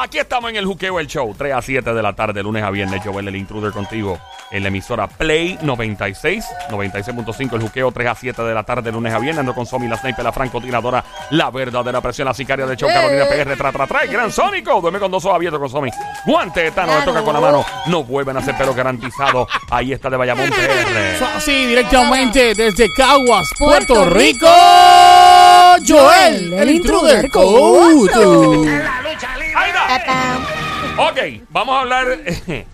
Aquí estamos en el Juqueo El Show, 3 a 7 de la tarde, lunes a viernes. Joel, el intruder contigo en la emisora Play 96, 96.5. El Juqueo, 3 a 7 de la tarde, lunes a viernes. Ando con Somi, la sniper, la francotiradora, la verdadera presión, la sicaria de show, Carolina PR, tra, tra, tra, el gran Sónico. Duerme con dos ojos abiertos con Somi. Guante de Tano, le toca con la mano. No vuelven a hacer pelo garantizado. Ahí está de Bayamón PR. Sí, directamente desde Caguas, Puerto, Puerto Rico. Rico. Joel, el intruder. Couto. Ok, vamos a hablar en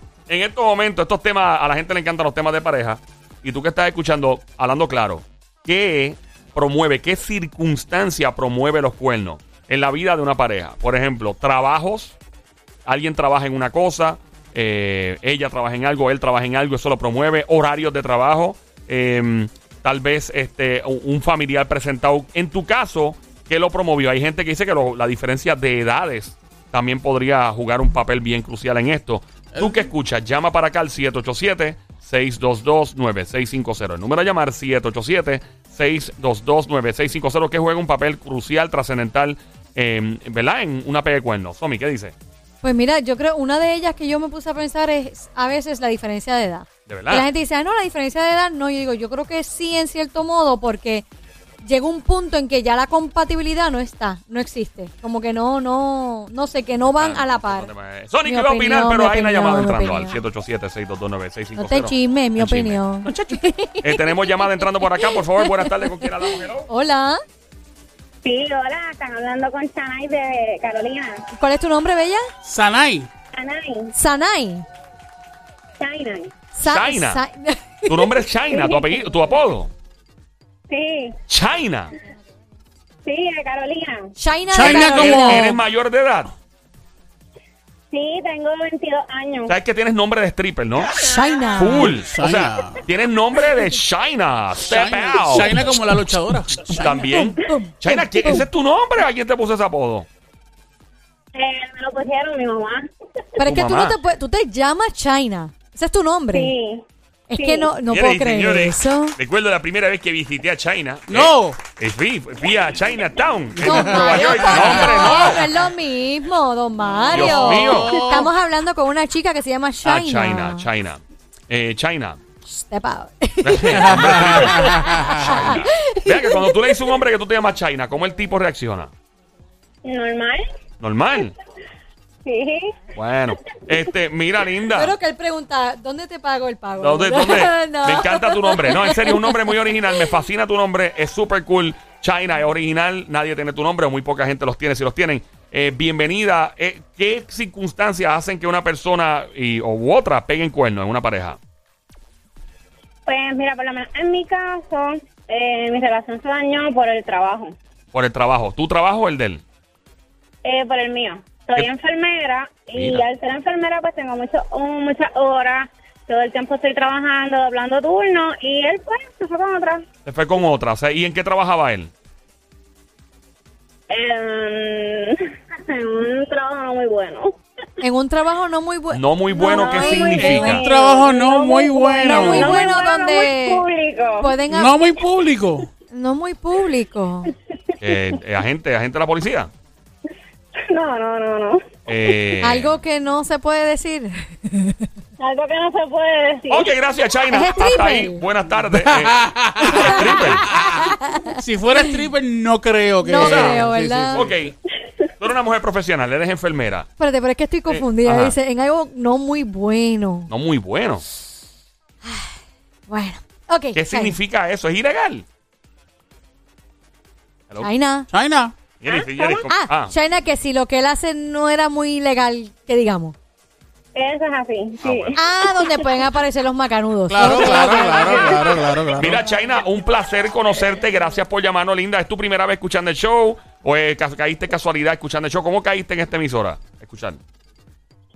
estos momentos, estos temas, a la gente le encantan los temas de pareja. Y tú que estás escuchando, hablando claro, ¿qué promueve, qué circunstancia promueve los cuernos en la vida de una pareja? Por ejemplo, trabajos, alguien trabaja en una cosa, eh, ella trabaja en algo, él trabaja en algo, eso lo promueve, horarios de trabajo, eh, tal vez este, un familiar presentado. En tu caso, ¿qué lo promovió? Hay gente que dice que la diferencia de edades también podría jugar un papel bien crucial en esto. Tú que escuchas, llama para acá al 787-622-9650. El número a llamar 787-622-9650 que juega un papel crucial, trascendental, eh, ¿verdad? En una pega de cuernos. Somi, ¿qué dice? Pues mira, yo creo una de ellas que yo me puse a pensar es a veces la diferencia de edad. De Y verdad. la gente dice, ah, no, la diferencia de edad, no, yo digo, yo creo que sí en cierto modo porque llega un punto en que ya la compatibilidad no está, no existe. Como que no, no, no sé, que no van a la par. Sonic iba a opinar, pero hay una llamada entrando al opinión. 787-622-9650. No te chismes, mi No chisme. opinión. Eh, tenemos llamada entrando por acá, por favor. Buenas tardes, ¿con quién hablamos? Hello. Hola, Sí, hola, están hablando con Chanay de Carolina. ¿cuál es tu nombre, Bella? Sanay. Sanay. Chanay. Sa- China. Sa- Tu nombre es China, tu apellido, tu apodo. Sí, China. sí, de Carolina. China, China de ¿Eres, Carolina. como- eres mayor de edad? Sí, tengo 22 años. Sabes que tienes nombre de stripper, ¿no? China. Cool. O sea, China. tienes nombre de China. Step China, out. China como la luchadora. También. China, ¿quién- ¿ese es tu nombre? ¿A quién te puso ese apodo? Eh, me lo pusieron mi mamá. Pero es Tu que tú mamá. no te puedes, tú te llamas China. Ese es tu nombre. Sí. Es sí. que no, no puedo creer señores, eso. Recuerdo la primera vez que visité a China. No. Eh, fui, fui a Chinatown. en Don Nueva York. No, hombre, no. no es lo mismo, don Mario. Dios mío. Estamos hablando con una chica que se llama China. Ah, China, China. Eh, China. Step out. China. Vea que cuando tú le dices a un hombre que tú te llamas China, ¿cómo el tipo reacciona? Normal. Normal. Sí. Bueno, este, mira, linda. Pero que él pregunta, ¿dónde te pago el pago? ¿Dónde, dónde? No. Me encanta tu nombre. No, en serio, es un nombre muy original. Me fascina tu nombre. Es súper cool. China es original. Nadie tiene tu nombre. o Muy poca gente los tiene. Si los tienen, eh, bienvenida. Eh, ¿Qué circunstancias hacen que una persona y, o u otra peguen cuernos en una pareja? Pues mira, por lo menos en mi caso, eh, mi relación se dañó por el trabajo. Por el trabajo. ¿Tu trabajo o el de él? Eh, por el mío. Soy ¿Qué? enfermera y Mira. al ser enfermera pues tengo mucho, um, muchas horas. Todo el tiempo estoy trabajando, doblando turnos y él pues se fue con otra. Se fue con otra. O sea, ¿Y en qué trabajaba él? Eh, en un trabajo no muy bueno. En un trabajo no muy bueno. No muy bueno, ¿qué muy significa? bueno. Un trabajo no muy bueno. No muy No bueno muy donde muy público. pueden No muy público. no muy público. Eh, eh, agente, agente de la policía. No, no, no, no. Eh, Algo que no se puede decir. Algo que no se puede decir. Ok, gracias, China. Es Hasta ahí. Buenas tardes. Eh, stripper. Si fuera stripper, no creo que. No creo, sí, ¿verdad? sí. Ok. Tú eres una mujer profesional, eres enfermera. Espérate, pero es que estoy confundida. ajá. Dice, en algo no muy bueno. No muy bueno. Bueno, ok. ¿Qué China. significa eso? ¿Es ilegal? Hello. China. China. Com- Ah, ah, China, que si lo que él hace no era muy legal, que digamos. Eso es así, sí. bueno. Ah, donde pueden aparecer los macanudos. Claro, Ok, claro, ok. claro, claro, claro, claro. Mira, China, un placer conocerte. Gracias por llamarnos, linda. ¿Es tu primera vez escuchando el show? ¿O eh, ca- caíste casualidad escuchando el show? ¿Cómo caíste en esta emisora? Escuchar.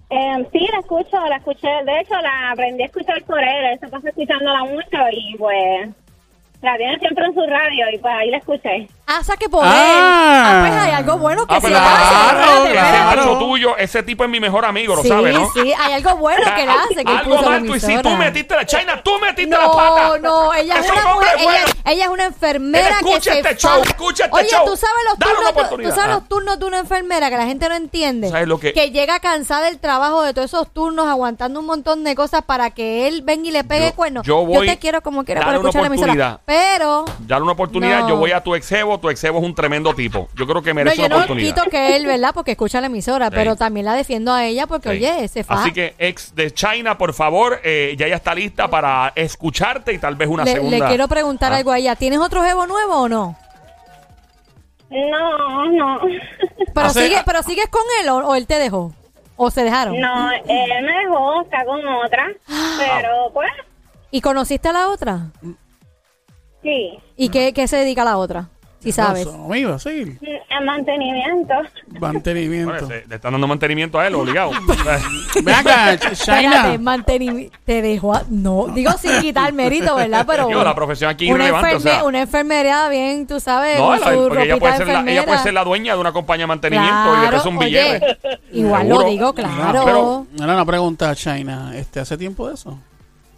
Eh, sí, la escucho, la escuché. De hecho, la aprendí a escuchar por él. Él se pasa escuchándola mucho y pues la tiene siempre en su radio y pues ahí la escuché. Ah, o sea que por Ah. él. Ah, pues hay algo bueno que Ah, sí pero hace. claro, ese macho tuyo, ese tipo es mi mejor amigo, lo Sí, sabes, ¿no? sí, hay algo bueno que él hace. Que Algo mal tú hiciste. Tú metiste la China, tú metiste la pata. No, no, ella es una mujer, ella, bueno. ella es una enfermera que escucha se este show, escucha este Oye, show. tú sabes los Dale una turnos, tú, oportunidad. tú sabes Ah. los turnos de una enfermera que la gente no entiende. ¿Sabes lo que- llega cansada del trabajo de todos esos turnos, aguantando un montón de cosas para que él venga y le pegue Yo- cuernos. yo voy- te quiero como quiera para una escuchar la emisora. oportunidad. Pero Dale una oportunidad. No. Yo voy a tu Tu exebo es un tremendo tipo. Yo creo que no, merece yo una no oportunidad. quito que él, ¿verdad? Porque escucha la emisora, Sí. pero también la defiendo a ella porque, Sí. oye, ese fa. Así que ex de China, por favor, eh, ya ella está lista para escucharte y tal vez una le, segunda. le quiero preguntar Ah. algo a ella. ¿Tienes otro jevo nuevo o no? No, no. Pero, Hace- sigue, pero sigues con él o, o él te dejó. ¿O se dejaron? No, él me dejó, está con otra. Pero, pues, ¿Y conociste a la otra? sí. ¿Y qué, qué se dedica a la otra? Si sabes. Amigo, sí. El mantenimiento. Mantenimiento. Bueno, le están dando mantenimiento a él, obligado. Ven acá, Espérate, mantenimiento. Te dejó. a- No, digo sin quitar mérito, ¿verdad? Pero. Digo, la profesión aquí una, irrelevante, o enferme- sea. una enfermera bien, tú sabes, no, la- porque ella puede, de ser la, ella enfermera. puede ser la dueña de una compañía de mantenimiento y le Claro, es un oye, billete. igual Seguro. lo digo, claro. pero- Era una pregunta, China. Este, ¿Hace tiempo de eso?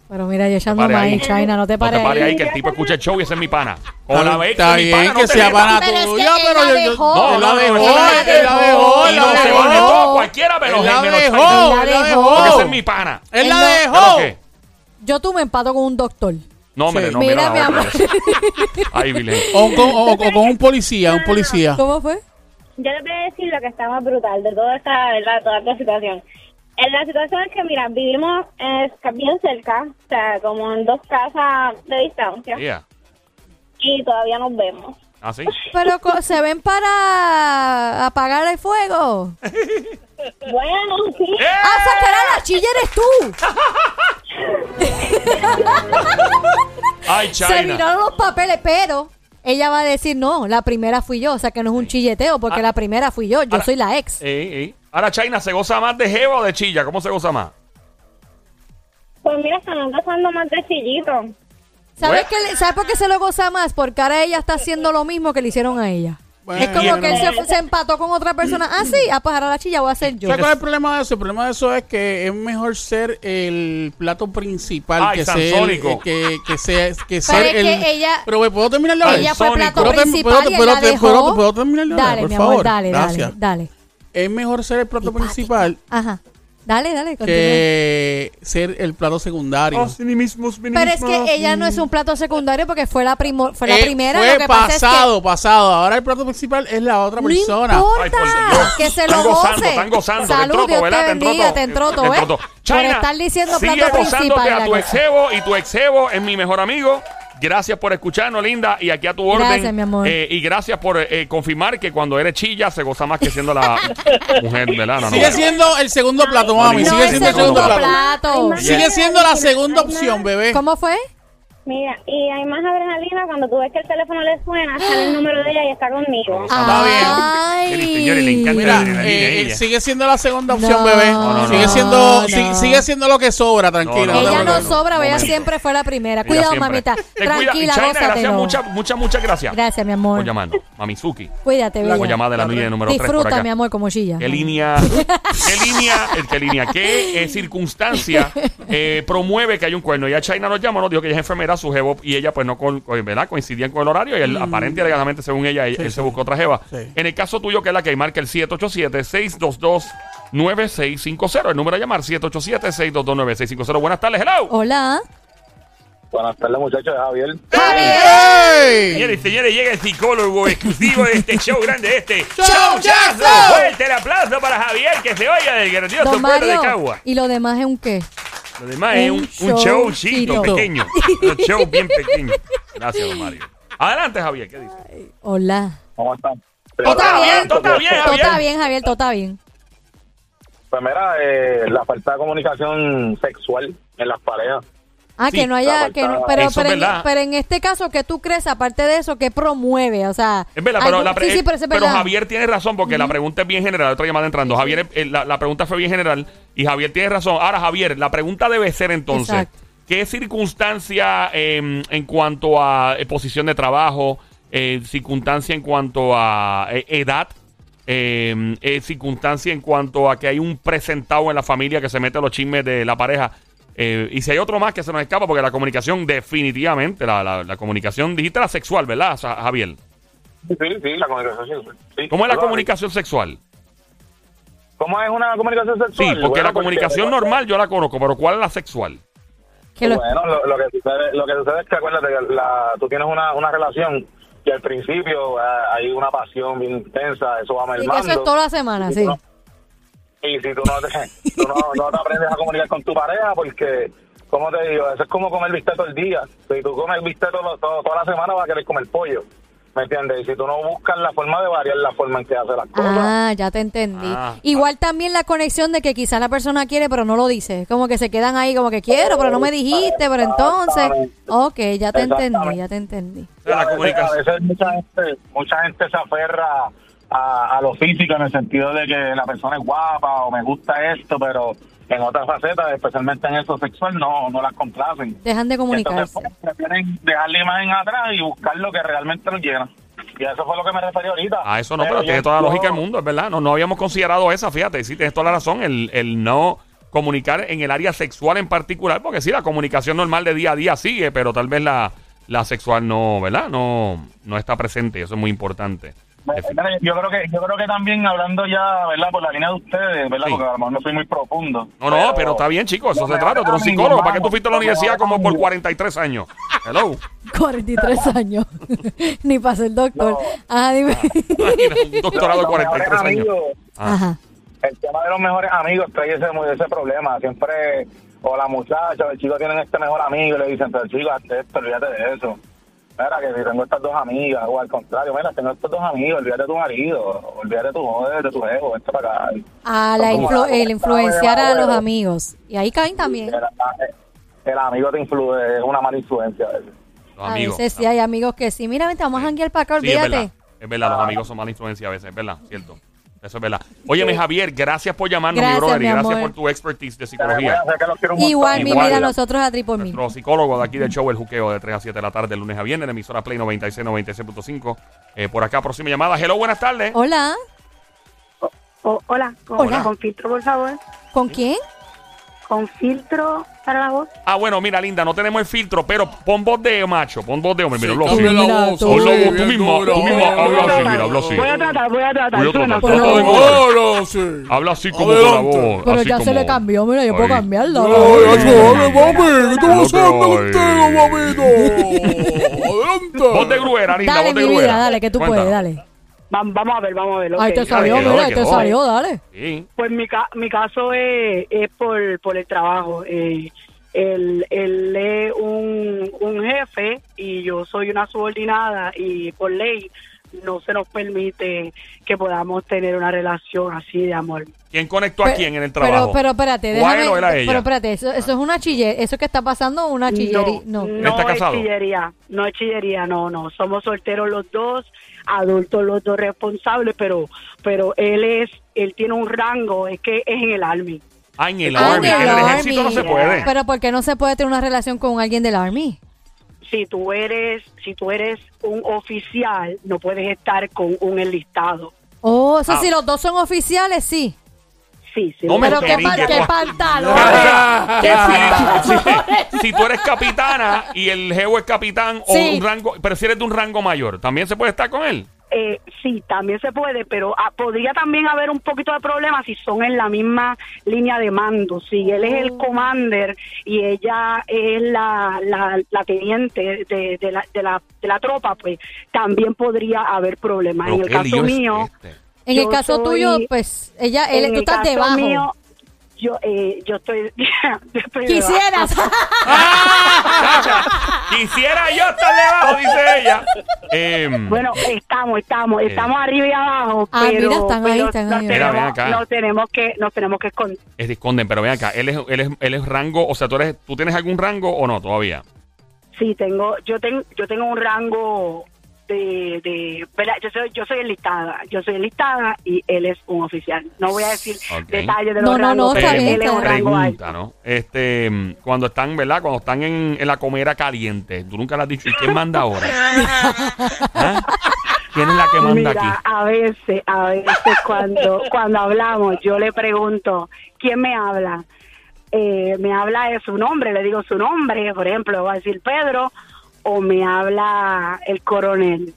Pero mira, yo echando Pare ahí. maíz, China, no te No pares te pares ahí que el tipo escucha el show y ese es mi pana. O la ve Está mi bien pana, no que te sea metas. pana Pero es que tuya, él pero la yo, yo- dejó. No, él la no, no, dejó, él la él la dejó. dejó, Y él no la se dejó. vale todo, cualquiera me lo Él la menos dejó, China. Él la él dejó. Porque dejó. ese es mi pana. Él Él la no- ¿Pero dejó. qué? Yo tú me empato con un doctor. No, hombre, Sí. no, Mira, mira, mi la amor. otra. Ay, Vilén. O con, o- o con un policía, un policía. ¿Cómo fue? Yo les voy a decir lo que está más brutal de toda esta, ¿verdad? Toda esta situación. En la situación es que, mira, vivimos eh, bien cerca, o sea, como en dos casas de distancia, Yeah. y todavía nos vemos. ¿Ah, sí? Pero co- se ven para apagar el fuego. Bueno, sí. ¡Eh! ¡Ah, sacará la chilla eres tú! Ay, Se China. miraron los papeles, pero ella va a decir, no, la primera fui yo. O sea, que no es un chilleteo, porque Ah. la primera fui yo. Yo Ahora- soy la ex. Ey, ey. Ahora, China, ¿se goza más de jeva o de chilla? ¿Cómo se goza más? Pues mira, estamos gozando más de chillito. ¿Sabes, Bueno. qué le- ¿Sabes por qué se lo goza más? Porque ahora ella está haciendo lo mismo que le hicieron a ella. Bueno. es como que él se, se empató con otra persona. Ah, sí, ah, pues ahora la chilla voy a ser yo. ¿Sabes cuál es el problema de eso? El problema de eso es que es mejor ser el plato principal Ay, que ser, Sansónico. que, que sea, que Pero ser es el... que ella- Pero ¿me puedo terminar hablar? Ella fue Sónico. plato Pero te- principal pero te- y él pero la te- dejó. pero te puedo terminar de hablar, Dale, por mi amor, favor. dale, dale, Gracias. dale. Es mejor ser el plato principal Ajá. Dale, dale, que ser el plato secundario. Pero es que ella no es un plato secundario porque fue la, primo- fue la Eh, primera. Fue lo que pasa es que pasado, pasado. Ahora el plato principal es la otra No persona. importa, Ay, por Dios. que se Están lo gozando, goce. están gozando. Salud, te entró Dios todo, ¿verdad? te bendiga, te ¿eh? Por estar diciendo sigue plato gozándote principal. a la tu cosa. exebo y tu exebo es mi mejor amigo. Gracias por escucharnos, linda. Y aquí a tu orden. Gracias, mi amor. Eh, y gracias por eh, confirmar que cuando eres chilla se goza más que siendo la mujer, ¿verdad? No, no. Sigue siendo el segundo plato, mami. No, Sigue siendo el segundo segundo plato. Sigue siendo la segunda opción, bebé. ¿Cómo fue? Mira, y hay más adrenalina cuando tú ves que el teléfono le suena, sale el número de ella y está conmigo. Está bien. Ay. Señores, le encanta Mira, la adrenalina a eh, ella. sigue siendo la segunda opción, No, bebé. no, sigue no, siendo, no. si- sigue siendo lo que sobra, tranquila. No, no te Ella no sobra, ella Momento. siempre fue la primera. Ella Cuidado, siempre. mamita. Te cuida. Tranquila, China, gracias, gózatelo. muchas, muchas, muchas gracias. Gracias, mi amor. Por llamarnos. Mamizuki. Cuídate, La- bella. Por llamada de la línea número 3 por Disfruta, acá. mi amor, como chilla. ¿Qué línea, qué línea, eh, qué línea, qué eh, circunstancia eh, promueve que hay un cuerno? Ya China nos llamó, nos dijo que ella es enfermera, su jevo, y ella pues no con, con- ¿verdad? coincidían con el horario y él, aparente y alegadamente, según ella, él, Sí, él sí. se buscó otra jeva. Sí. En el caso tuyo, que es la que marca el 787-622-9650. El número a llamar, 787-622-9650. Buenas tardes, hello. Hola. Buenas tardes, muchachos. Javier. ¡Ey! Señores y señores, llega el psicólogo exclusivo de este show grande, de este ¡Showchazo! Fuerte el aplauso para Javier, que se oiga del grandioso Don pueblo de. Cagua. ¿Y lo demás es un qué? Lo demás es Un un, showcito pequeño. Un show bien pequeño. Gracias, don Mario. Adelante, Javier, ¿qué dice? Hola. ¿Cómo están? Todo está bien, todo está bien, Todo Javier. está bien, Javier, todo está bien. Pues mira, eh, la falta de comunicación sexual en las parejas. Ah, Sí, que no haya, que no, pero, pero, en, verdad. pero en este caso, ¿qué tú crees, aparte de eso, que promueve? O sea, Es verdad, pero, la sí, sí, pero, es pero verdad. Javier tiene razón porque la pregunta es bien general. Otra llamada entrando. Javier, eh, la, la pregunta fue bien general y Javier tiene razón. Ahora, Javier, la pregunta debe ser entonces: Exacto. ¿qué circunstancia eh, en cuanto a eh, posición de trabajo, eh, circunstancia en cuanto a eh, edad, eh, eh, circunstancia en cuanto a que hay un presentado en la familia que se mete a los chismes de la pareja. Eh, y si hay otro más que se nos escapa, porque la comunicación definitivamente, la, la, la comunicación, dijiste la sexual, ¿verdad, Javier? Sí, sí, la comunicación sí. ¿Cómo es la Claro. comunicación sexual? ¿Cómo es una comunicación Sí, sexual? porque Bueno, la comunicación normal yo la conozco, pero ¿cuál es la sexual? Lo- Bueno, lo, lo que sucede, lo que sucede es que acuérdate que la, tú tienes una, una relación y al principio eh, hay una pasión bien intensa, eso va y mermando. eso es toda la semana, sí. Y si tú no te, tú no, no te aprendes a comunicar con tu pareja, porque, como te digo, eso es como comer bistec todo el día. Si tú comes bistec todo, todo- toda la semana, vas a querer comer pollo. ¿Me entiendes? Y si tú no buscas la forma de variar la forma en que hace las cosas. Ah, ya te entendí. Ah. Igual también la conexión de que quizá la persona quiere pero no lo dice. Como que se quedan ahí como que quiero, pero no me dijiste, pero entonces... Ok, ya te entendí, ya te entendí. La a, veces, a veces mucha gente, mucha gente se aferra a, a lo físico en el sentido de que la persona es guapa o me gusta esto, pero en otras facetas, especialmente en eso sexual, no, no las complacen. Dejan de Entonces, comunicarse. pues, prefieren dejar la imagen atrás y buscar lo que realmente nos llena. Y a eso fue lo que me referí ahorita. A eso no, pero, tiene yo- toda la lógica del mundo, es verdad. No, no habíamos considerado esa, fíjate, sí, tienes toda la razón, el, el no comunicar en el área sexual en particular, porque sí, la comunicación normal de día a día sigue, pero tal vez la, la sexual no, ¿verdad? No, no está presente, y eso es muy importante. Yo creo que yo creo que también hablando ya, ¿verdad? Por la línea de ustedes, ¿verdad? Sí. Porque a lo mejor no soy muy profundo. No, no, pero está bien, chicos, eso se trata. Tú eres psicólogo, ¿para qué tú fuiste a la universidad como por mejores 43 años? Hello. 43 años. Ni para ser doctor. No. Ajá, dime. Imagina, un doctorado de Los mejores 43 años. amigos, Ah. Ajá. el tema de los mejores amigos trae ese, ese problema. Siempre, o la muchacha o el chico tienen este mejor amigo y le dicen, pero chico, hazte esto, olvídate de eso. Mira, que si tengo estas dos amigas, o al contrario, mira, tengo estos dos amigos, olvídate de tu marido, olvídate de tu joder, de tu ego, vente para acá. A la influ- el influenciar a los amigos. Y ahí caen también. El, el amigo te influye, es una mala influencia. a veces. Los A amigos. veces sí hay amigos que sí. Mira, vente, vamos a janguear para acá, Sí, es verdad. olvídate. Es verdad, los amigos son mala influencia a veces, es verdad, cierto. Eso es verdad. Óyeme, Javier, gracias por llamarnos, Gracias, mi brother, y mi gracias por tu expertise de psicología. Igual, mi vida, nosotros a tri por mí. Nuestro psicólogo de aquí del show El Juqueo de 3 a 7 de la tarde, de lunes a viernes, en la emisora Play 96, 96.5. Eh, por acá, próxima llamada. Hello, buenas tardes. Hola, hola, con, Hola. con filtro, por favor. ¿con quién? Con filtro para la voz. Ah, bueno, mira, linda, no tenemos el filtro, pero pon voz de macho, pon voz de hombre. Mira, habla así. tú. Misma, duro. tú misma, habla así, mira, habla así. Voy a tratar, voy a tratar. Voy a tratar. de. Habla así como con la voz. Pero así ya se le cambió, mira, yo puedo cambiarla. Ay, Ay. dale, mami, ¿qué tú vas Ay. haciendo contigo, mamito? Adelante. Voz de gruera, linda, Dale, voz de gruera. dale, que tú puedes, dale. Vam- Vamos a ver, vamos a ver. Ahí ok. te salió, mira, ahí te salió, dale. Sí. Pues mi, ca- mi caso es, es por, por el trabajo. Eh, él, él es un, un jefe y yo soy una subordinada y por ley no se nos permite que podamos tener una relación así de amor. ¿Quién conectó a Pero- quién en el trabajo? Pero, pero espérate, ¿O a déjame. él o él a ella? Pero espérate, eso, eso es una chillería. Eso que está pasando, una chillería. No. ¿Él está casado? es chillería, no es chillería, no, no. Somos solteros los dos, adultos los dos responsables, pero, pero él es, él tiene un rango, es que es en el Army. Ah, en el Ah, Army. en el ejército no se puede. Pero ¿por qué no se puede tener una relación con alguien del Army? Si tú eres, si tú eres un oficial, no puedes estar con un enlistado. Oh, eso Ah. si los dos son oficiales, sí. Sí, sí. No me Pero qué, pa- pantalones. Si, si- si tú eres capitana y el geo es capitán o Sí. un rango, pero si eres de un rango mayor, ¿también se puede estar con él? Eh, sí, también se puede, pero ah, podría también haber un poquito de problema si son en la misma línea de mando. Si él es el commander y ella es la, la, la teniente de, de la, de, la, de la tropa, pues también podría haber problemas. En el caso mío, este. En el caso soy- tuyo, pues ella, él, tú estás debajo. mío, yo, eh, yo estoy, yo estoy debajo. Quisieras. Quisiera yo estar debajo, dice ella. Em, Bueno, estamos, estamos, estamos arriba y abajo, Ah, pero, mira, están ahí, pero están nos ahí. Mira, acá. nos tenemos que, nos tenemos que esconder. es esconden, pero ven acá, él es, él es, él es rango, o sea, tú eres, tú tienes algún rango o no todavía. Sí, tengo, yo tengo, yo tengo un rango de, de ¿verdad? Yo soy, yo soy enlistada, yo soy enlistada y él es un oficial. No voy a decir detalles de No, los no, no, rangos, está pero bien, él es un rango Pregunta, alto. ¿no? Este, cuando están, ¿verdad? Cuando están en, en la comera caliente, tú nunca le has dicho, ¿y quién manda ahora? ¿Ah? ¿Quién es la que manda Mira, aquí? a veces, a veces cuando, cuando hablamos, yo le pregunto, ¿quién me habla? Eh, me habla de su nombre, le digo su nombre, por ejemplo, va a decir Pedro, o me habla el coronel.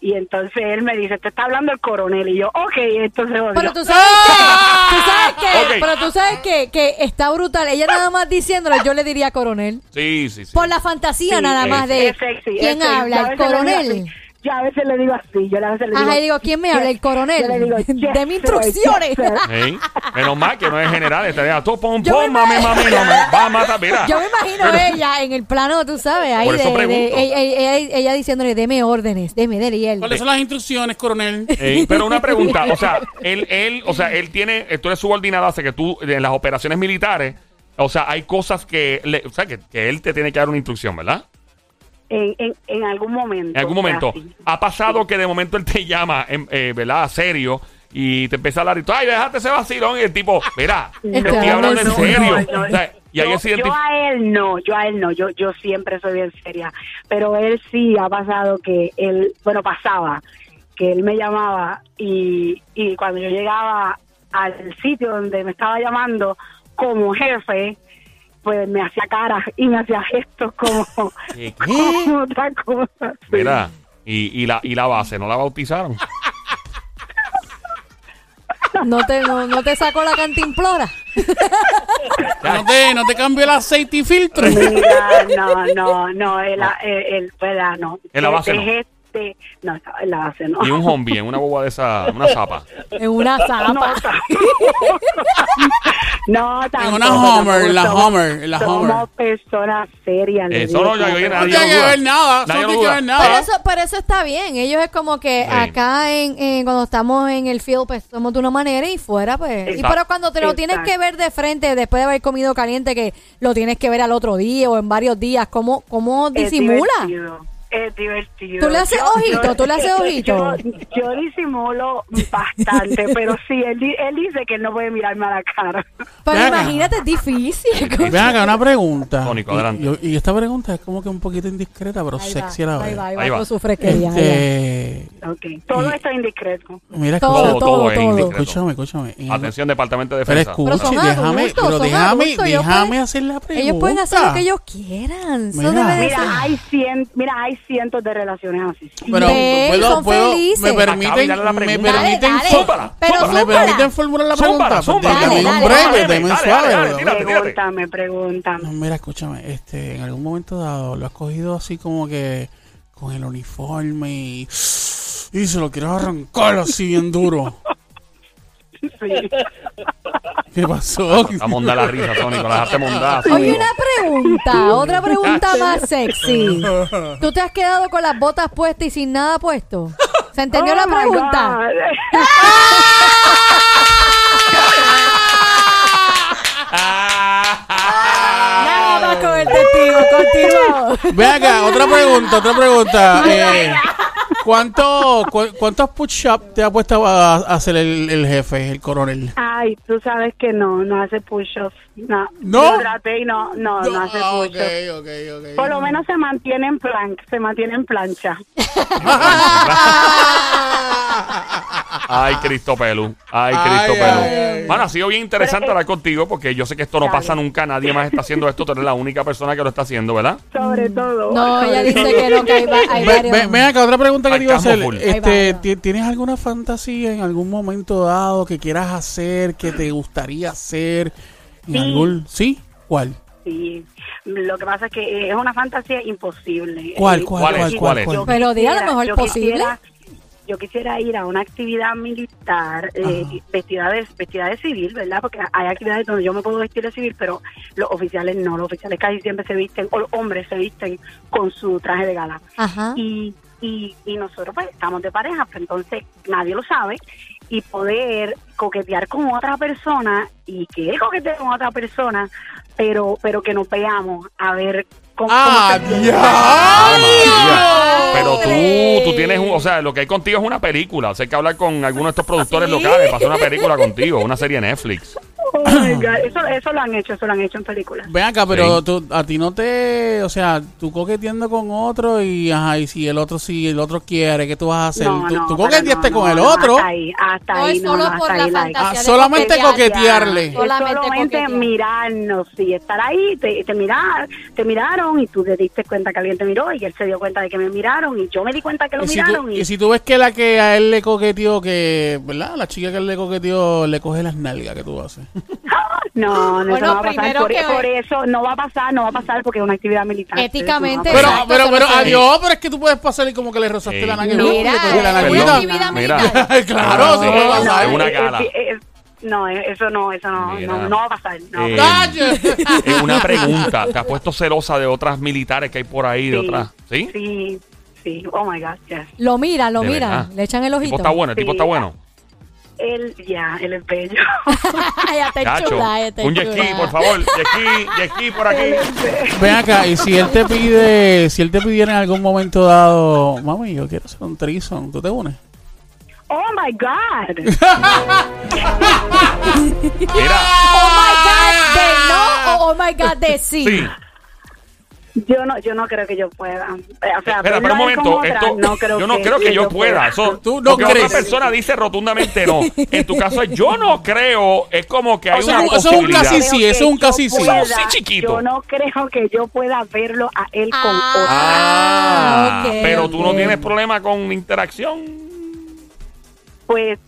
Y entonces él me dice, te está hablando el coronel. Y yo, ok, entonces... Pero tú sabes que, tú sabes que, Ok. pero tú sabes que, que está brutal. Ella nada más diciéndole, yo le diría coronel. Sí, sí, sí. Por la fantasía Sí, nada más de es sexy, quién es habla, el coronel. Yo a veces le digo así, yo a veces le digo... Ajá, y digo, ¿quién me habla? El coronel. Yo le digo, yes, Deme instrucciones. yes. Ey, Menos mal que no es general. Estaría tú, pum, Yo me mami, imagino- mami, no me va a matar. Mira. Yo me imagino a ella en el plano, tú sabes, ahí Por eso de, de- pregunto. ella, ella- ella diciéndole, deme órdenes, deme, dele y él. ¿Cuáles son las instrucciones, coronel? Pero una pregunta, o sea, él, él, o sea, él tiene, tú eres subordinado, hace que tú, en las operaciones militares, o sea, hay cosas que, le- o sea, que, que él te tiene que dar una instrucción, ¿verdad? En, en, en algún momento. En algún momento. así. Ha pasado que de momento él te llama, em, eh, ¿verdad? Serio. Y te empieza a hablar y tú, ay, déjate ese vacilón. Y el tipo, mira, te No, estoy hablando en serio. no, O sea, y ahí yo, yo a él no, yo a él no, yo, yo siempre soy bien seria, pero él sí ha pasado que él, bueno, pasaba, que él me llamaba y, y cuando yo llegaba al sitio donde me estaba llamando como jefe, pues me hacía caras y me hacía gestos como, ¿Qué, qué? como otra cosa. sí. Mira, y, y, la, y la base, ¿no la bautizaron? No te, no, no te sacó la cantimplora. ¿No te, no te cambió el aceite y filtro? Mira, no, no, no, el, el, el, ¿verdad? no. En la base no. Este, no, en la base no. Y un zombie en una boba de esa, una zapa. En una zapa. No, tampoco. una Homer, tampoco. la Somos- Homer, la somos Homer. personas serias. le Eso no, somos No tiene que ver nada. Nadie Eso no tiene que ver Pero nada. eso, pero eso está bien. Ellos es como que Sí. acá en, en- cuando estamos en el field, pues somos de una manera y fuera, pues. Y pero cuando te lo tienes que ver de frente después de haber comido caliente, que lo tienes que ver al otro día o en varios días, ¿cómo, cómo disimula? divertido, Es divertido. ¿Tú le haces ojito? ¿Tú le haces ojito? Yo, yo disimulo bastante, pero sí, él, di- él dice que él no puede mirarme a la cara. Pero Ven acá. imagínate, es difícil. Ven acá, una pregunta. Tónico, Y- adelante. yo- Y, esta pregunta es como que un poquito indiscreta, pero Ahí sexy a la va, vez. ahí va, ahí va, Ahí va. con su fresquería. va. Este, Okay. Todo Y- esto es indiscreto. mira, Todo, escucha- Todo, todo, es indiscreto. escúchame, escúchame. En- Atención, Departamento de Pero Defensa. Pero son déjame, adultos, pero déjame, adultos, ellos déjame pueden- hacer la pregunta. Ellos pueden hacer lo que ellos quieran. Mira. Mira, hay cien, mira, hay cientos de relaciones así. Pero Ven, puedo, son puedo, felices. me permiten, me permiten, Dale, dale. Zúmbala, Pero zúmbala. me permiten formular la Zúmbala, pregunta. zúmbala. Dame Dale, un dale, breve, dale. dame Dale, suave. dale, dale, bro. tírate, tírate. Pregúntame, pregúntame. No, mira, escúchame, este, en algún momento dado lo has cogido así como que con el uniforme y, y se lo quieres arrancar así bien duro. Sí. ¿Qué pasó? A mondar la risa, Sónico. La dejaste mondar. Oye, una pregunta, otra pregunta más sexy. ¿Tú te has quedado con las botas puestas y sin nada puesto? ¿Se entendió Oh la my pregunta? Nada más con el testigo, continuamos. Ve acá, otra pregunta, otra pregunta. Eh, ¿cuánto, cu- ¿Cuántos push-ups te ha puesto a, a hacer el, el jefe, el coronel? Ay, tú sabes que no, no hace push-ups. No, ¿No? Yo traté y no, no, no hace Ah, push-ups. ok, ok, ok. Por lo menos se mantiene en plan, se mantiene en plancha. Ay, Cristo Pelu. Ay, Cristo ay. Bueno, ha sido bien interesante Pero, hablar contigo porque yo sé que esto no Dale. pasa nunca. Nadie más está haciendo esto. Tú eres la única persona que lo está haciendo, ¿verdad? Sobre todo. No, ella dice que no, que hay, va- hay Ve- varios. ve- Ven acá, otra pregunta que te iba a hacer. Arcambo full. Ahí Este, va. ti- ¿Tienes alguna fantasía en algún momento dado que quieras hacer, que te gustaría hacer? ¿En Sí. algún... ¿Sí? ¿Cuál? Sí, lo que pasa es que es una fantasía imposible. ¿Cuál, Eh, cuál, ¿Cuál cuál, ¿Cuál Pero di a lo mejor posible. quisiera- Yo quisiera ir a una actividad militar eh, vestida, de, vestida de civil, ¿verdad? Porque hay actividades donde yo me puedo vestir de civil, pero los oficiales no. Los oficiales casi siempre se visten, o los hombres se visten con su traje de gala. Ajá. y, y, y nosotros pues estamos de pareja, pues entonces nadie lo sabe y poder coquetear con otra persona y que él coquetee con otra persona, pero pero que nos veamos a ver cómo, ¡Ah, cómo se. Ah. Pero tú, tú tienes un, o sea, lo que hay contigo es una película. O sea, hay que hablar con alguno de estos productores ¿Sí? locales para hacer una película contigo, una serie de Netflix. Oh my God, Eso, eso lo han hecho, eso lo han hecho en películas. Ven acá, pero Sí. tú, a ti no te, o sea, tú coqueteando con otro y, ajá, y si el otro, si el otro quiere, ¿qué tú vas a hacer? No, tú no, tú pero coqueteaste no, con no, el no, otro. Hasta ahí, hasta No, ahí, solo no, por hasta la ahí, fantasía. Ah, de solamente coquetear. coquetearle. Solamente mirarnos, sí, estar ahí, te, te mirar, te miraron y tú te diste cuenta que alguien te miró y él se dio cuenta de que me miraron y yo me di cuenta que lo Y si, miraron tú, y, y si tú ves que la que a él le coqueteó, que, ¿verdad? La chica que él le coqueteó le coge las nalgas, ¿qué tú haces? No, no, Bueno, eso no va a pasar, por, que- por eso no va a pasar, no va a pasar porque es una actividad militar. Éticamente, Pero, no va a Exacto, pero, pero, adiós, pero es que tú puedes pasar y como que le rozaste Sí. la nalga. Mira, la es una nalguita. actividad Mira. militar. Claro, sí No, puede no, pasar. es una gala. eh, eh, no, eh, eso no, eso no, no, no va a pasar. No Eh, pasar. ¡Calle! Es una pregunta. ¿Te has puesto celosa de otras militares que hay por ahí, de Sí, otras? ¿Sí? Sí, sí, oh my God, yes. Lo mira, lo De mira. verdad. Le echan el El ojito. tipo está bueno, el tipo está bueno. Él, ya, él es bello. ya te Chacho. chula, ya te Un jet chula. ski, por favor. Jet ski, jet ski por aquí. Ven acá, y si él te pide, si él te pidiera en algún momento dado, mami, yo quiero hacer un trison, ¿tú te unes? Oh my God. Mira. Oh my God, de no o oh my God, de sí. Sí. Yo no, yo no creo que yo pueda. Eh, O sea, Espera, pero un momento. otra, Esto, no creo yo no que, creo que yo pueda. Eso, Tú no porque crees. otra persona dice rotundamente no. En tu caso, yo no creo. Es como que hay O sea, una eso es un casi sí, eso es un yo casi sí. pueda- Sí, chiquito. Yo no creo que yo pueda verlo a él con otra. Ah, pero tú no tienes problema con interacción. Pues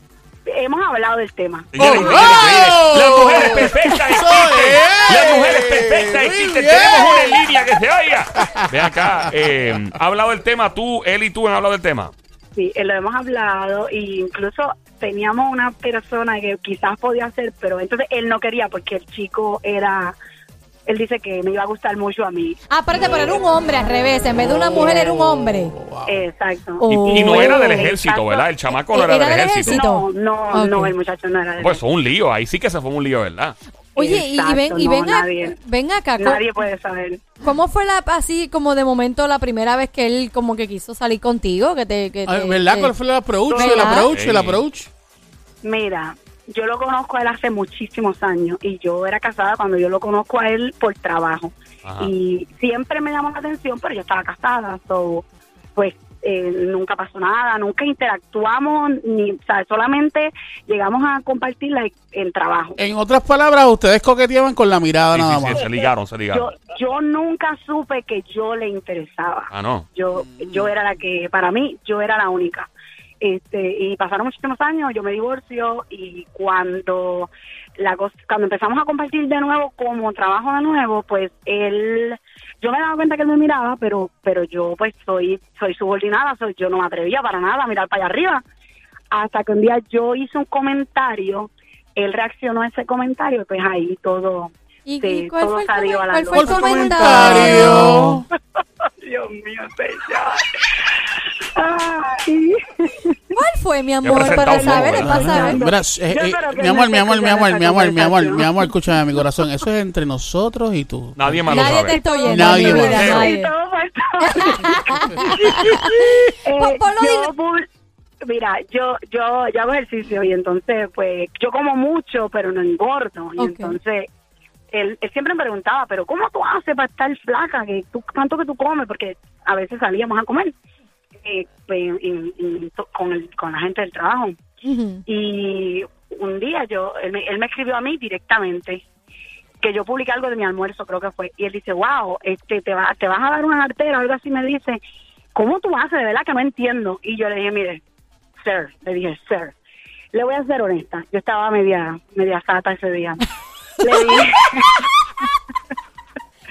hemos hablado del tema. Señores, Oh, señores, señores. Las mujeres perfectas Eso existen. es. Las mujeres perfectas Muy existen. bien. Tenemos una en línea que se oiga. Ve acá. Eh, ha hablado del tema. Tú, él y tú han hablado del tema. Sí, eh, lo hemos hablado e incluso teníamos una persona que quizás podía hacer, pero entonces él no quería porque el chico era, él dice que me iba a gustar mucho a mí. Ah, espérate, pero era un hombre al revés. En vez de una mujer, era un hombre. Exacto. Oh. Y, y no era del Exacto. ejército, ¿verdad? El chamaco no era, Era del del ejército. ejército. No, no, el muchacho no era de Pues fue un lío. Ahí sí que se fue un lío, ¿verdad? Oye, y- ven, y no, ven, a- nadie. ven acá. ¿cómo- Nadie puede saber. ¿Cómo fue la así como de momento la primera vez que él como que quiso salir contigo? Que te, que Ay, te- ¿Verdad? ¿Cuál fue el approach? ¿Verdad? El approach, el approach. Mira, yo lo conozco a él hace muchísimos años y yo era casada cuando yo lo conozco a él por trabajo. Ajá. Y siempre me llamó la atención, pero yo estaba casada, so, pues eh, nunca pasó nada, nunca interactuamos, ni, o sea, solamente llegamos a compartir like, el trabajo. En otras palabras, ustedes coqueteaban con la mirada Sí, nada sí, sí, más. se ligaron, se Yo, ligaron. yo nunca supe que yo le interesaba. Ah, no. yo yo era la que para mí yo era la única este y pasaron muchísimos años yo me divorcio y cuando la cosa, cuando empezamos a compartir de nuevo como trabajo de nuevo pues él yo me daba cuenta que él me miraba pero pero yo pues soy soy subordinada soy yo no me atrevía para nada a mirar para allá arriba hasta que un día yo hice un comentario él reaccionó a ese comentario pues ahí todo ¿Y, Sí, y cuál todo fue salió a la cuál fue ¿Cuál el fue el comentario? comentario? Dios mío señor Ay. ¿Cuál fue, mi amor? Para saber, para saber. Mira, eh, eh, mi amor, mi amor, mi amor, mi amor, mi amor, mi amor, escúchame mi corazón. Eso es entre nosotros y tú. Nadie más lo Nadie te sabe. está oyendo. Nadie más. nadie. Eh, yo mira, yo, yo, yo hago ejercicio y entonces, pues, yo como mucho, pero no engordo. Y entonces, él, él siempre me preguntaba, pero ¿cómo tú haces para estar flaca? que tú, ¿Cuánto que tú comes? Porque a veces salíamos a comer eh, pues, en- en- con, el, con la gente del trabajo. Y un día yo, él me, él me escribió a mí directamente que yo publiqué algo de mi almuerzo, creo que fue, y él dice, wow, este, te, va, te vas a dar una artera o algo así, me dice, ¿cómo tú haces? De verdad que no entiendo. Y yo le dije, mire, sir, le dije, sir, le voy a ser honesta, yo estaba media, media sata ese día. le dije,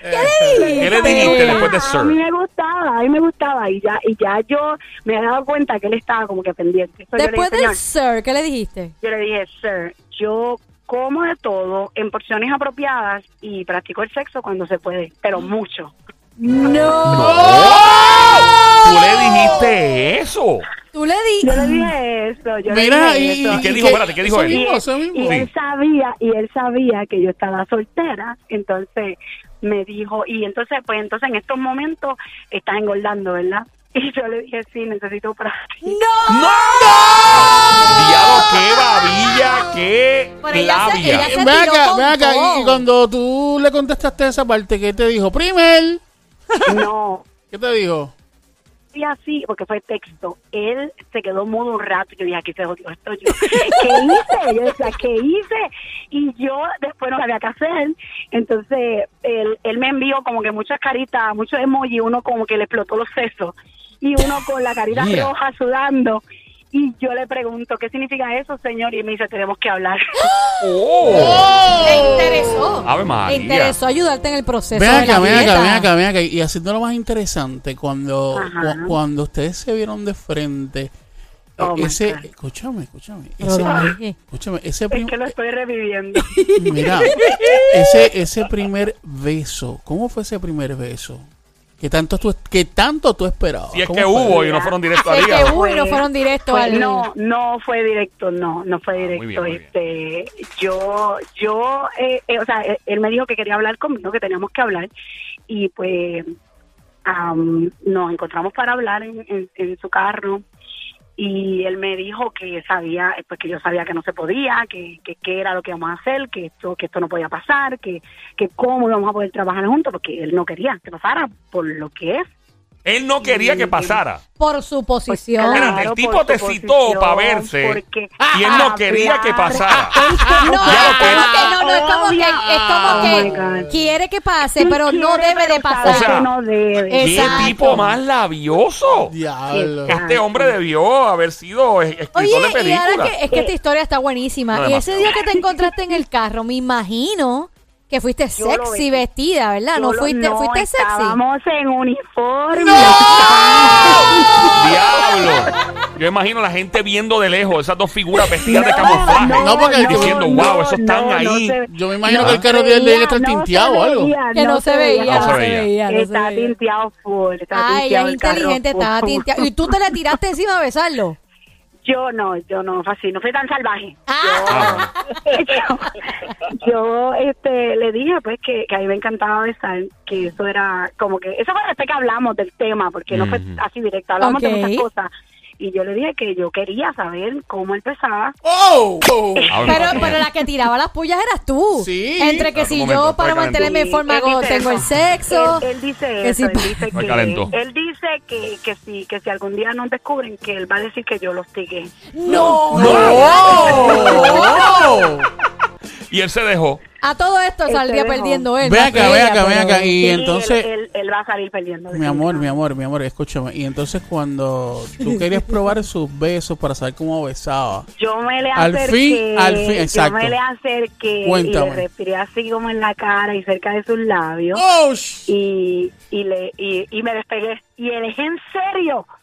¿Qué le dijiste después de a mí Sir? me gustaba, a mí me gustaba, y ya, y ya yo me he dado cuenta que él estaba como que pendiente. Después del "Señor, sir, ¿qué le dijiste? yo le dije, sir, yo como de todo en porciones apropiadas y practico el sexo cuando se puede, pero mucho. No. ¡Oh! tú le dijiste eso. Tú le. Yo le dije eso, yo Mira, le y, dije eso. ¿Y qué dijo? Espérate, ¿qué dijo eso él? mismo, eso y él sabía y él sabía que yo estaba soltera entonces me dijo y entonces pues entonces en estos momentos estás engordando verdad y yo le dije sí necesito práctica ¡No! ¡No! Diablo, qué babilla, qué Pero ella se- labia. ella se- Ve tiró acá, con ve acá. todo. Y, y cuando tú le contestaste esa parte, ¿qué te dijo? Primer. No ¿Qué te dijo? y así porque fue texto él se quedó mudo un rato yo dije aquí se jodió esto yo ¿qué hice? yo decía ¿qué hice? y yo después no sabía qué hacer entonces él, él me envió como que muchas caritas muchos emojis uno como que le explotó los sesos y uno con la carita Yeah. roja sudando y yo le pregunto ¿qué significa eso señor? y me dice tenemos que hablar Oh. Le interesó. Ave María. Le interesó ayudarte en el proceso. Ven acá, ven acá, ven acá, ven acá. Y haciendo lo más interesante, cuando, cu- cuando ustedes se vieron de frente, eh, Oh, ese, escúchame, escúchame, ese, escúchame, ese, es que lo estoy reviviendo mira, ese, ese primer beso, ¿cómo fue ese primer beso? ¿Qué tanto tú, qué tanto tú esperabas? Si es ¿Cómo que hubo y no fueron directos Es al que hígado. hubo y no fueron directos Pues al. no, no fue directo, no, no fue directo. muy bien, muy bien. este, yo, yo, eh, eh, o sea, él, él me dijo que quería hablar conmigo, que teníamos que hablar, y pues am, nos encontramos para hablar en, en- en su carro. Y él me dijo que sabía, pues que yo sabía que no se podía, que, que, que era lo que íbamos a hacer, que esto, que esto no podía pasar, que, que cómo íbamos a poder trabajar juntos, porque él no quería que pasara por lo que es. Él no quería que pasara. Por su posición. Pues, el tipo te citó para verse porque y él no quería que pasara. No, que no, no, es como que, es como Oh que God. quiere que pase, pero no debe de pasar. O sea, no debe. ¿Qué tipo más labioso? Diablo. Este hombre debió haber sido escritor Oye, de y ahora película. que es que esta historia está buenísima. No, y ese día que te encontraste en el carro, me imagino que fuiste Yo sexy vestida, ¿verdad? Yo No lo- fuiste, no, fuiste sexy. Estábamos en uniforme. Diablo. Yo imagino la gente viendo de lejos esas dos figuras vestidas de No, camuflaje. No, porque diciendo, wow, esos están no, no ahí. se- Yo me imagino no que el carro de él debe estar no tinteado o algo. que no, se veía, No no se veía. no Está tinteado full. Está Ay, tinteado es inteligente, estaba tinteado. Y tú te le tiraste encima a besarlo. Yo no, yo no, fue así, no fui tan salvaje. Ah. yo, yo, este, le dije pues que, que a mí me encantaba besar, que eso era como que, eso fue después que hablamos del tema, porque no fue así directo, hablamos de muchas cosas. Y yo le dije que yo quería saber cómo empezaba. ¡Oh! oh. Pero, pero la que tiraba las pullas eras tú. Sí. Entre que si momento, yo para mantenerme en forma tengo el sexo. Él, él dice que eso, él dice que calentó. él dice que, que si que si algún día nos descubren que él va a decir que yo los tigué. No. ¡No! Y él se dejó. A todo esto Él saldría dejó. perdiendo él. Ve más acá, que ve ella, acá, ve pero- acá. Y Sí, entonces, él, él- él va a salir perdiendo. mi amor, mi amor, mi amor, escúchame. Y entonces cuando tú querías probar sus besos para saber cómo besaba, Yo me le Al acerqué, fin, al fin, exacto. yo me le acerqué Cuéntame. y le respiré así como en la cara y cerca de sus labios ¡Oh! sh- y, y le y, y me despegué y le dije en serio es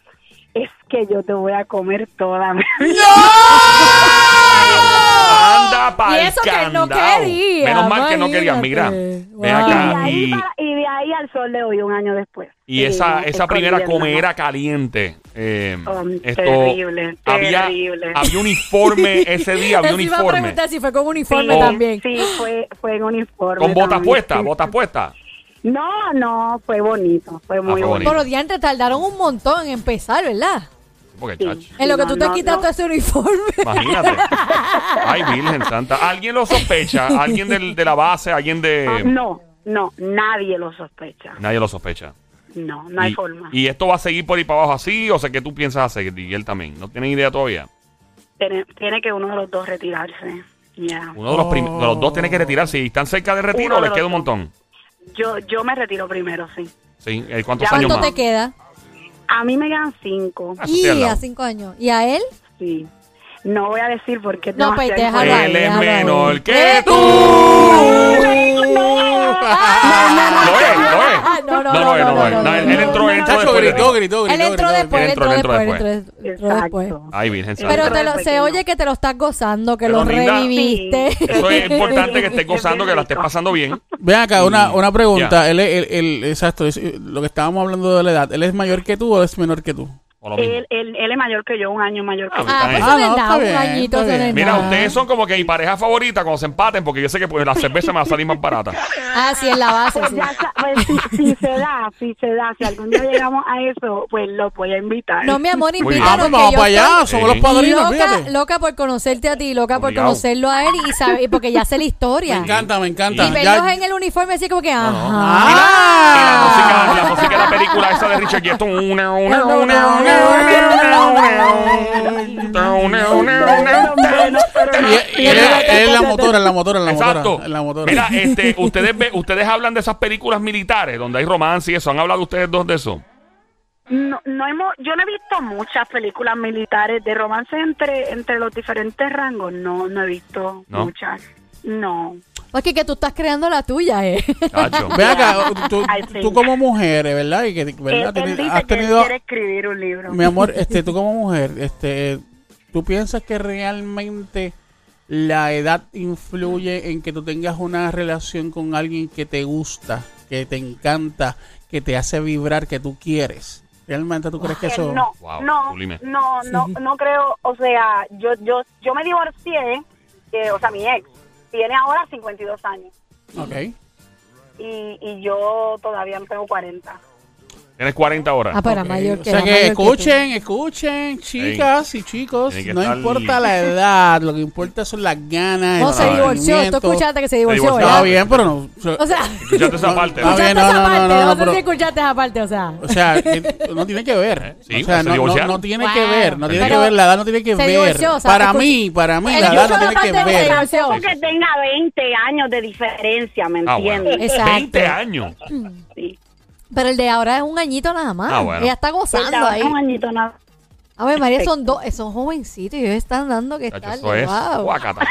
que yo te voy a comer toda mi Anda Y eso que no quería, Menos mal que no quería. Mira, imagínate. ven Wow. y de, acá. ahí Y, para- y de ahí al sol de hoy un año después y esa, Sí, esa primera escondiéndonos. comera caliente. eh, Oh, esto, terrible, había, terrible. había uniforme ese día, había Les iba a uniforme. preguntar si fue con uniforme Sí, también. Sí, fue, fue en uniforme. Con botas también, puestas, sí. botas puestas. No, no, fue bonito, fue muy Ah, fue bonito. bonito. Pero diantre tardaron un montón en empezar, ¿verdad? Porque, Sí. chacho, En lo que No, tú te no, quitas todo ese uniforme. imagínate. Ay, Virgen Santa. ¿Alguien lo sospecha? ¿Alguien del- de la base? ¿Alguien de...? Ah, no, no, nadie lo sospecha. Nadie lo sospecha. No, no hay y, forma. ¿Y esto va a seguir por ahí para abajo así? ¿O sea, qué tú piensas hacer? Y él también. ¿No tienen idea todavía? Tiene, tiene que uno de los dos retirarse. Ya. Uno de los, prim- de los dos tiene que retirarse. ¿Y están cerca de retiro Uno o de les los queda un dos. montón? Yo, yo me retiro primero, sí. Sí. eh, ¿Cuántos Ya, años ¿Cuánto más? te queda? A mí me quedan cinco, Ah, Y a cinco años. ¿Y a él? sí. No voy a decir porque No, pues demasiada déjalo ahí, Él es déjalo ahí. menor que ¿Qué? tú. No, no, No, no, no, no, no, no, no, él- entró, gritó, ti. gritó, gritó. Él entró después, él entró, después, entró después. Ay, Virgen. Pero te lo, se oye que te lo estás gozando, que lo reviviste. Eso es importante que estés gozando, que la estés pasando bien. Ven acá, una, una pregunta. Él, es- él- exacto, lo que estábamos hablando de la edad. ¿Él es mayor que tú o es menor que tú? O lo mismo. Él, él, él es mayor que yo, un año mayor que Ah, yo. Ah, pues Ah, no es un añito, es. Mira, ustedes son como que mi pareja favorita cuando se empaten, porque yo sé que pues, la cerveza me va a salir más barata. Ah, sí, en la base, Pues sí. ya sa- pues, si, si se da, si se da, si algún día llegamos a eso, pues lo voy a invitar. No, mi amor, invítanos Ah, pues vamos yo para allá, estoy somos los padrinos, loca, fíjate. loca por conocerte a ti, loca por Obligado. conocerlo a él y saber, porque ya sé la historia. Me encanta, me Y encanta. verlos Ya- en el uniforme así como que, ajá. Y la Ah. música, la música de la película esa de Richard. Y, y él, es- él es la motora, en la motora, en la Exacto. motora. En la motora. Mira, este, ustedes ve- ustedes hablan de esas películas militares donde hay romance y eso. ¿Han hablado ustedes dos de eso? No, no hemos, yo no he visto muchas películas militares de romance entre entre los diferentes rangos. No, no he visto ¿No? muchas. No. Porque que tú estás creando la tuya, eh. Cacho. Ven acá, tú, Ay, sí. tú como mujer, ¿verdad? Y que, ¿verdad? él Teni- dice has que él tenido, quiere escribir un libro. mi amor, este, tú como mujer, este, ¿tú piensas que realmente la edad influye en que tú tengas una relación con alguien que te gusta, que te encanta, que te hace vibrar, que tú quieres? ¿Realmente tú crees que Eh, eso? no, Wow, no, sublime. no, no, no creo, o sea, yo, yo, yo me divorcié, o sea, mi ex tiene ahora 52 años Ok. y, y yo todavía no tengo 40. Tienes 40 horas. Ah, para Ok, mayor o que sea más que mayor tú. escuchen, escuchen, chicas y chicos, que no importa la edad, lo que importa son las ganas. No, el se divorció. Tú escuchaste que se divorció. Está bien, pero no. O sea, Escuchaste esa parte. ¿no? bien, escuchaste no, esa no, no, parte. no, No, no, escuchaste esa parte, o sea. O sea, que no tiene que ver. Sí, o sea, se no, no, tiene Wow. que ver, no tiene Pero que ver, la edad no tiene que se ver. divorció, o sea, para mí, para mí, la edad no tiene que ver. divorció. que tenga 20 años de diferencia, ¿me Ah, entiendes? Exacto. 20 años. Sí. Pero el de ahora es un añito nada más. Ah, bueno. Ella está gozando ahí. Un añito nada. A ver, María, son dos, son jovencitos y ellos están dando que tal. Eso es Wow. guacata.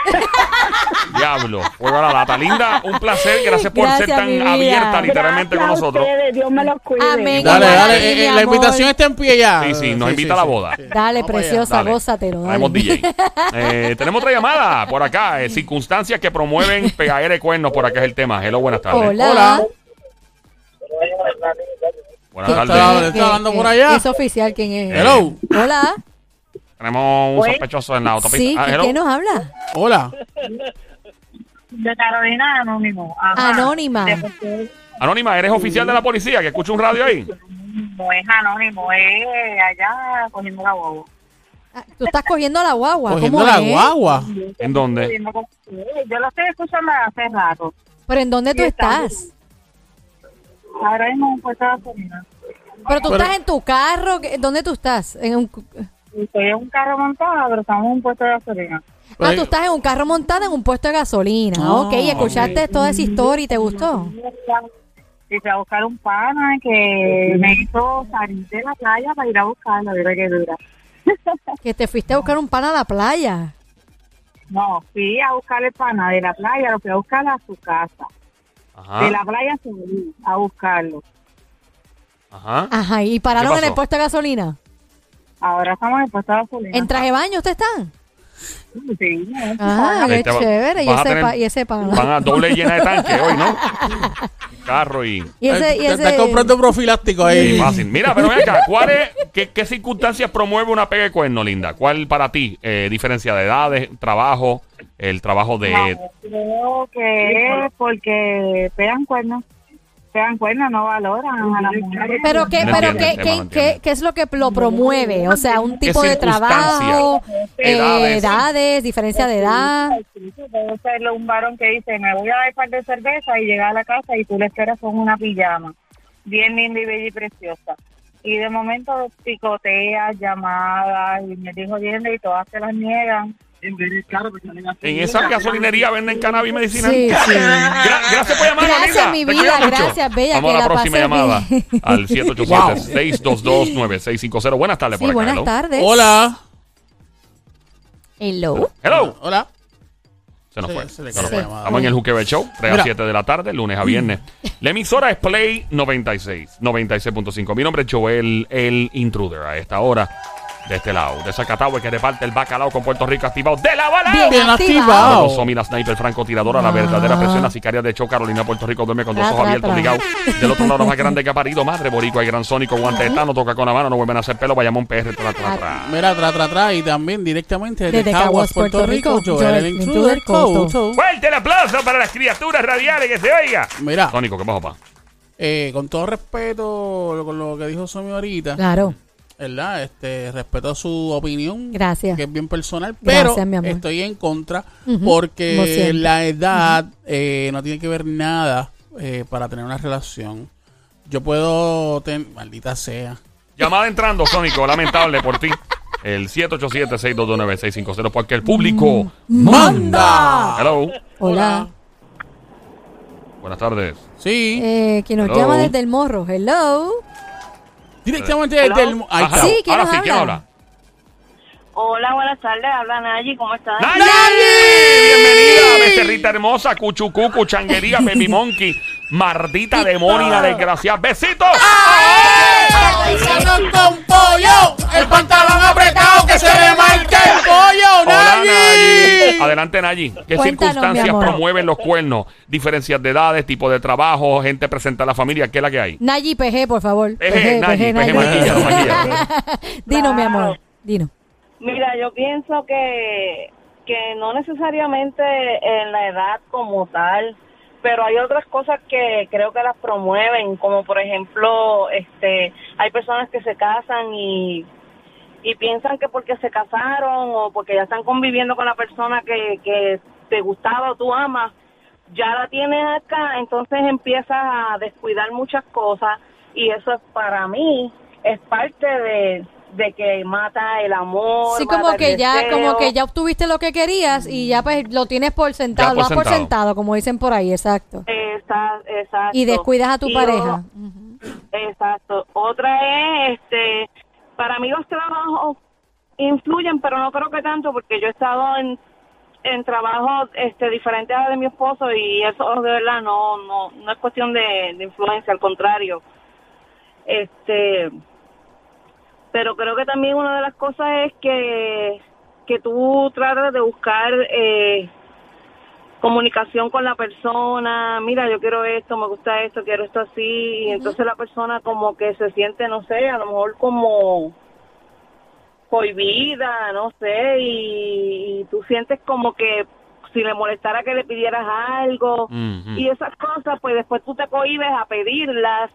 Diablo. Fuego a la lata. Linda, un placer. Gracias por ser tan vida. abierta literalmente con Gracias nosotros. ustedes, Dios me los cuide. Amén. Dale, dale, eh, eh, la invitación está en pie ya. Sí, sí, nos invita a la boda. Dale, Vamos preciosa, Dale. gózatelo. dale. Tenemos DJ. Eh, tenemos otra llamada por acá. eh, circunstancias que promueven pegadera de cuernos. Por acá es el tema. Hello, buenas tardes. Hola. Hola. Buenas ¿Está- tardes. está hablando por allá? Es oficial quién es. Hello. Hola. Tenemos un sospechoso en la autopista. Sí, Ah, ¿y hello. quién nos habla? Hola. De Carolina Anónimo. Ajá. Anónima. Anónima, ¿eres oficial de la policía? Que escucha un radio ahí. No es anónimo, es allá cogiendo la bobo. Ah, Tú estás cogiendo la guagua. Cogiendo ¿Cómo la es? guagua. ¿En dónde? Yo lo estoy escuchando hace rato. ¿Pero en dónde tú estás? Ahora mismo un puesto de gasolina. Pero tú Pero- estás en tu carro. ¿qué- ¿Dónde tú estás? En un... Estoy en un carro montado, pero estamos en un puesto de gasolina. Ah, tú estás en un carro montado en un puesto de gasolina. Ah, ok, escuchaste toda esa historia y te gustó. Y fui a buscar un pana que me hizo salir de la playa para ir a buscarlo, mira qué dura. Que te fuiste a buscar un pan a la playa. No, fui a buscar el pana de la playa, lo fui a buscar a su casa. Ajá. De la playa subí a buscarlo. Ajá. Ajá, y pararon ¿Qué en el pasó? puesto de gasolina. Ahora estamos en el puesto de gasolina. ¿En traje de baño ustedes están? Sí, no, Ah, qué te va- chévere. Y vas a ese, tener- pa- y ese pan. Van a doble llena de tanque hoy, ¿no? Carro y... Y ese, y Te ese... comprando profiláctico ahí. Sí, fácil. Mira, pero ven acá, ¿cuál es, qué, qué circunstancias promueve una pega de cuerno, Linda? ¿Cuál para ti? Eh, diferencia de edades, trabajo, el trabajo de... No, creo que es porque pegan cuernos. Pegan cuernos, no valoran a las mujeres. Pero qué, No pero qué, qué, no qué, qué es lo que lo promueve? O sea, un tipo de trabajo, eh, Edades. edades, diferencia de edad. Puede ser un varón que dice, me voy a dar un par de cerveza y llega a la casa y tú le esperas con una pijama. Bien linda y bella y preciosa. Y de momento picoteas, llamadas, y me dijo bien y todas se las niegan. En esa gasolinería venden cannabis medicinal. Sí, sí. Gra- gracias por llamarnos, Gracias, mi vida, gracias, bella, Vamos que a la la próxima llamada. bien. Al 787-622-9650. Buenas tardes por acá. buenas hello. tardes. Hola. Hello. Hello. Hola. Se nos fue. se nos fue. Estamos en el Juquebe Show, 3 a Mira. 7 de la tarde, lunes a viernes. La emisora es Play 96, 96.5. Mi nombre es Joel, el intruder, a esta hora. De este lado. De Zacatau que reparte el bacalao con Puerto Rico activado. ¡De la bala! Bien Bien activado. Somi, la sniper francotiradora, la Ah. verdadera presión, la sicaria de Cho, Carolina, Puerto Rico, duerme con los Tra, ojos abiertos, tra. ligados. Del otro lado, la más grande que ha parido, madre boricua y gran sónico, guante de tano, toca con la mano, no vuelven a hacer pelo, vayamos PR, tra, tra, tra. Mira, tra, tra, tra. Y también directamente desde, Desde Caguas, Caguas, Puerto, Puerto Rico, Rico, Joel, el Intruder. Fuerte el aplauso para las criaturas radiales que se oiga. Mira, Sónico, ¿qué bajo, pa? eh, con todo respeto con lo que dijo Somi ahorita, Claro. ¿Verdad? Este, respeto su opinión. Gracias. Que es bien personal, Gracias, pero mi amor. estoy en contra Ujú, como porque la edad eh, no tiene que ver nada eh, para tener una relación. Yo puedo tener, maldita sea. Llamada entrando, Sónico, lamentable por ti. El 787-622-9650, porque el público ¡Manda! Hello. Hola. Buenas tardes. Sí, Eh, que nos Hello. llama desde el morro. Hello. Directamente desde el... Ahí está. Sí, ¿quién Ahora nos sí, ¿quién habla? habla? Hola, buenas tardes. Habla Nayi, ¿cómo estás? ¡Nayi! Bienvenida, becerrita hermosa, cuchucucu, changuería, baby monkey, mardita demonia, desgraciada. ¡Besitos! Avisando con pollo, el pantalón apretado que se le marca el pollo. Adelante, Nayi. ¿Qué Cuéntanos, circunstancias promueven los cuernos? Diferencias de edades, tipo de trabajo, gente presente a la familia, ¿qué es la que hay? Nayi PG, por favor. Peje, Nayi, peje, maquilla, maquilla. Dino, mi amor. Dino. Mira, yo pienso que, que no necesariamente en la edad como tal, pero hay otras cosas que creo que las promueven, como por ejemplo, este, hay personas que se casan y, y piensan que porque se casaron o porque ya están conviviendo con la persona que, que te gustaba o tú amas, ya la tienes acá, entonces empiezas a descuidar muchas cosas y eso es para mí es parte de, de que mata el amor. Sí, como que ya, deseo. como que ya obtuviste lo que querías y ya pues lo tienes por sentado, Ya por lo das por sentado. como dicen por ahí, exacto. Esa- exacto. Y descuidas a tu Y pareja. Exacto. Otra es, este, para mí los trabajos influyen, pero no creo que tanto, porque yo he estado en, trabajos este, diferentes a de mi esposo y eso de verdad no, no, no es cuestión de, de influencia, al contrario. Este, pero creo que también una de las cosas es que, que tú tratas de buscar eh, comunicación con la persona, mira, yo quiero esto, me gusta esto, quiero esto así, y entonces la persona como que se siente, no sé, a lo mejor como cohibida, no sé, y, y tú sientes como que si le molestara que le pidieras algo, y esas cosas, pues después tú te cohibes a pedirlas,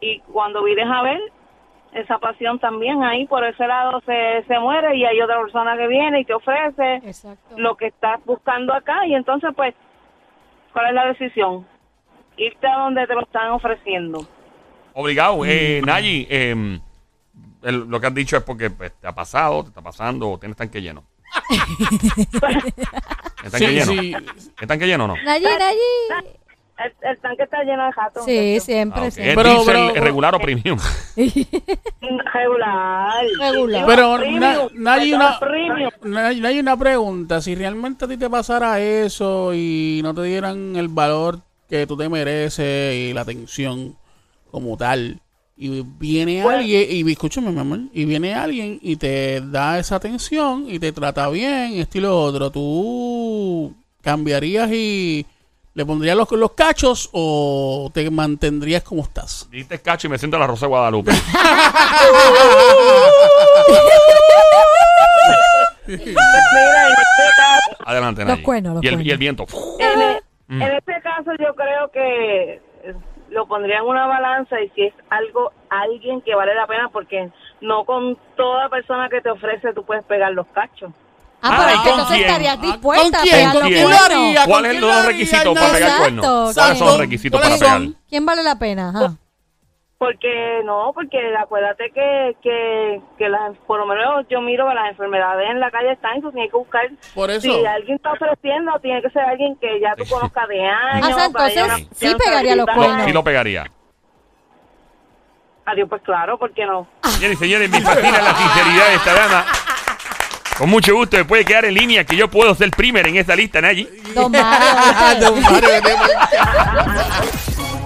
y cuando vienes a ver, esa pasión también ahí por ese lado se, se muere y hay otra persona que viene y te ofrece Exacto. lo que estás buscando acá y entonces pues ¿cuál es la decisión? irte a donde te lo están ofreciendo Obligado. Eh, Nayi, eh, el- lo que has dicho es porque pues, te ha pasado, te está pasando, o tienes tanque lleno. ¿El tanque Sí, lleno? sí. ¿El tanque lleno o no? Nayi, Nayi. El, el tanque está lleno de jatos Sí, siempre, Ah, ok. siempre. ¿Es Pero- diésel pero- regular o premium? regular Regular. Pero na- no hay una, premium. no hay- no hay una pregunta. Si realmente a ti te pasara eso y no te dieran el valor que tú te mereces y la atención como tal, y viene alguien, y escúchame, mi amor, y viene alguien y te da esa atención y te trata bien, esto y lo otro, ¿tú cambiarías y le pondrías los, los cachos o te mantendrías como estás? Diste cacho y me siento en la Rosa de Guadalupe. Este Adelante, Los Nayi. cuernos, los y, el, cuernos. y el viento. en, e- Mm. en este caso yo creo que eh, lo pondría en una balanza y si es algo alguien que vale la pena porque no con toda persona que te ofrece tú puedes pegar los cachos Ah, Ah, pero ¿y es que con entonces quién? estarías Ah, dispuesta ¿con a quién? pegar ¿Con los quién? ¿Cuáles son lo los requisitos para pegar cuernos? ¿Con ¿Cuáles son los quién? requisitos ¿Cuáles para pegar? ¿Quién vale la pena? Ajá. Porque no, porque acuérdate que, que, que las, por lo menos yo miro que las enfermedades en la calle están y tú tienes que buscar. Por eso. Si alguien está ofreciendo, tiene que ser alguien que ya tú conozcas de años. Ah, entonces sí no pegaría los cuernos. Sí lo pegaría. Adiós, pues claro, ¿por qué no? Señores y señores, me fascina la sinceridad de esta dama. Con mucho gusto me puede quedar en línea que yo puedo ser primer en esta lista, Nayi. Don Mario, ¿viste? Don Mario, vete pa'l-